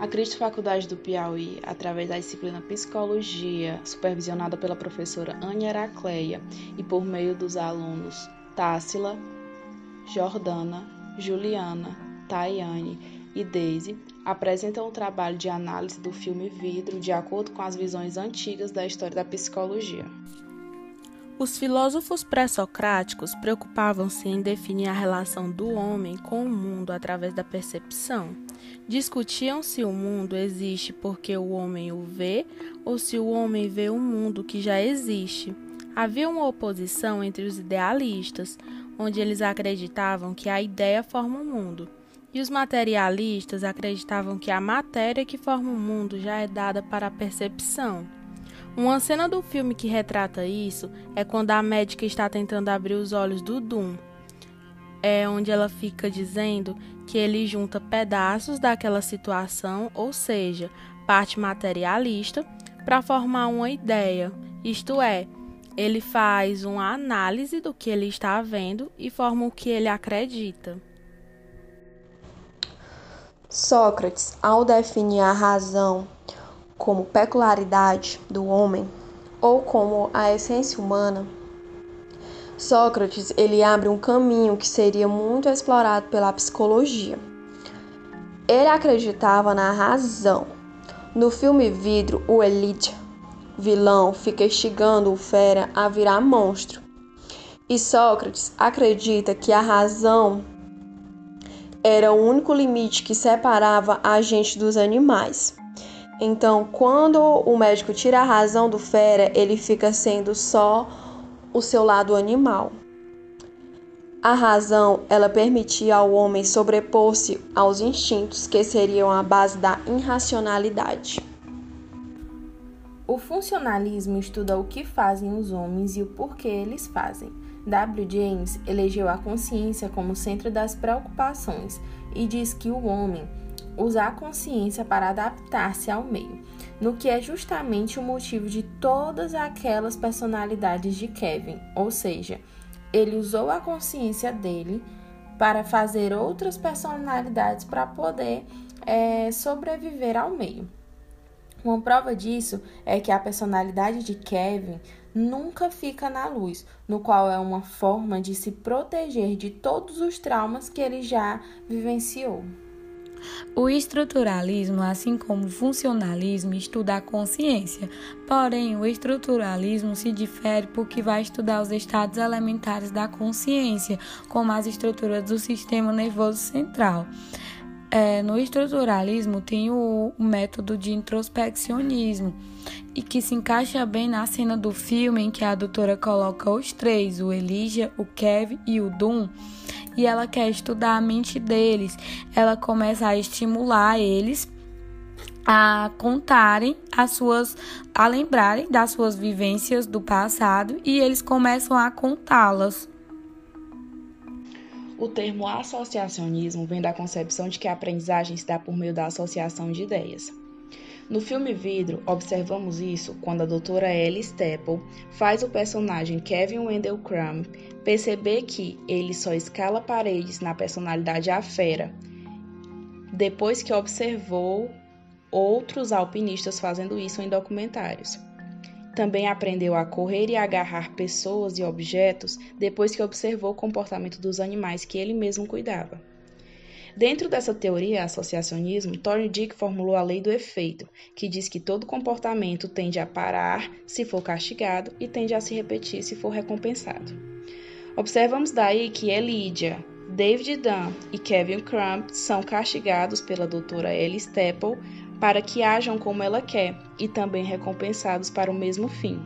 A Cristo Faculdade do Piauí, através da disciplina Psicologia, supervisionada pela professora Ania Heracleia e por meio dos alunos Tássila, Jordana, Juliana, Tayane e Daisy, apresentam um trabalho de análise do filme Vidro de acordo com as visões antigas da história da psicologia. Os filósofos pré-socráticos preocupavam-se em definir a relação do homem com o mundo através da percepção. Discutiam se o mundo existe porque o homem o vê ou se o homem vê o um mundo que já existe. Havia uma oposição entre os idealistas, onde eles acreditavam que a ideia forma o mundo, e os materialistas acreditavam que a matéria que forma o mundo já é dada para a percepção. Uma cena do filme que retrata isso é quando a médica está tentando abrir os olhos do Doom. É onde ela fica dizendo que ele junta pedaços daquela situação, ou seja, parte materialista, para formar uma ideia. Isto é, ele faz uma análise do que ele está vendo e forma o que ele acredita. Sócrates, ao definir a razão como peculiaridade do homem ou como a essência humana, Sócrates ele abre um caminho que seria muito explorado pela psicologia. Ele acreditava na razão. No filme Vidro, o Elite, vilão, fica instigando o fera a virar monstro. E Sócrates acredita que a razão era o único limite que separava a gente dos animais. Então, quando o médico tira a razão do fera, ele fica sendo só o seu lado animal. A razão, ela permitia ao homem sobrepor-se aos instintos, que seriam a base da irracionalidade. O funcionalismo estuda o que fazem os homens e o porquê eles fazem. W. James elegeu a consciência como centro das preocupações e diz que o homem usar a consciência para adaptar-se ao meio, no que é justamente o motivo de todas aquelas personalidades de Kevin, ou seja, ele usou a consciência dele para fazer outras personalidades para poder é, sobreviver ao meio. Uma prova disso é que a personalidade de Kevin nunca fica na luz, no qual é uma forma de se proteger de todos os traumas que ele já vivenciou. O estruturalismo, assim como o funcionalismo, estuda a consciência. Porém, o estruturalismo se difere porque vai estudar os estados elementares da consciência, como as estruturas do sistema nervoso central. É, no estruturalismo tem o, o, método de introspeccionismo e que se encaixa bem na cena do filme em que a doutora coloca os três, o Elijah, o Kevin e o Doom, e ela quer estudar a mente deles. Ela começa a estimular eles a contarem as suas, a lembrarem das suas vivências do passado e eles começam a contá-las. O termo associacionismo vem da concepção de que a aprendizagem se dá por meio da associação de ideias. No filme Vidro, observamos isso quando a doutora Ellie Staple faz o personagem Kevin Wendell Crumb perceber que ele só escala paredes na personalidade A Fera, depois que observou outros alpinistas fazendo isso em documentários. Também aprendeu a correr e agarrar pessoas e objetos depois que observou o comportamento dos animais que ele mesmo cuidava. Dentro dessa teoria associacionismo, Thorndike formulou a lei do efeito, que diz que todo comportamento tende a parar se for castigado e tende a se repetir se for recompensado. Observamos daí que Elidia, David Dunn e Kevin Crump são castigados pela doutora Ellie Staple para que ajam como ela quer e também recompensados para o mesmo fim.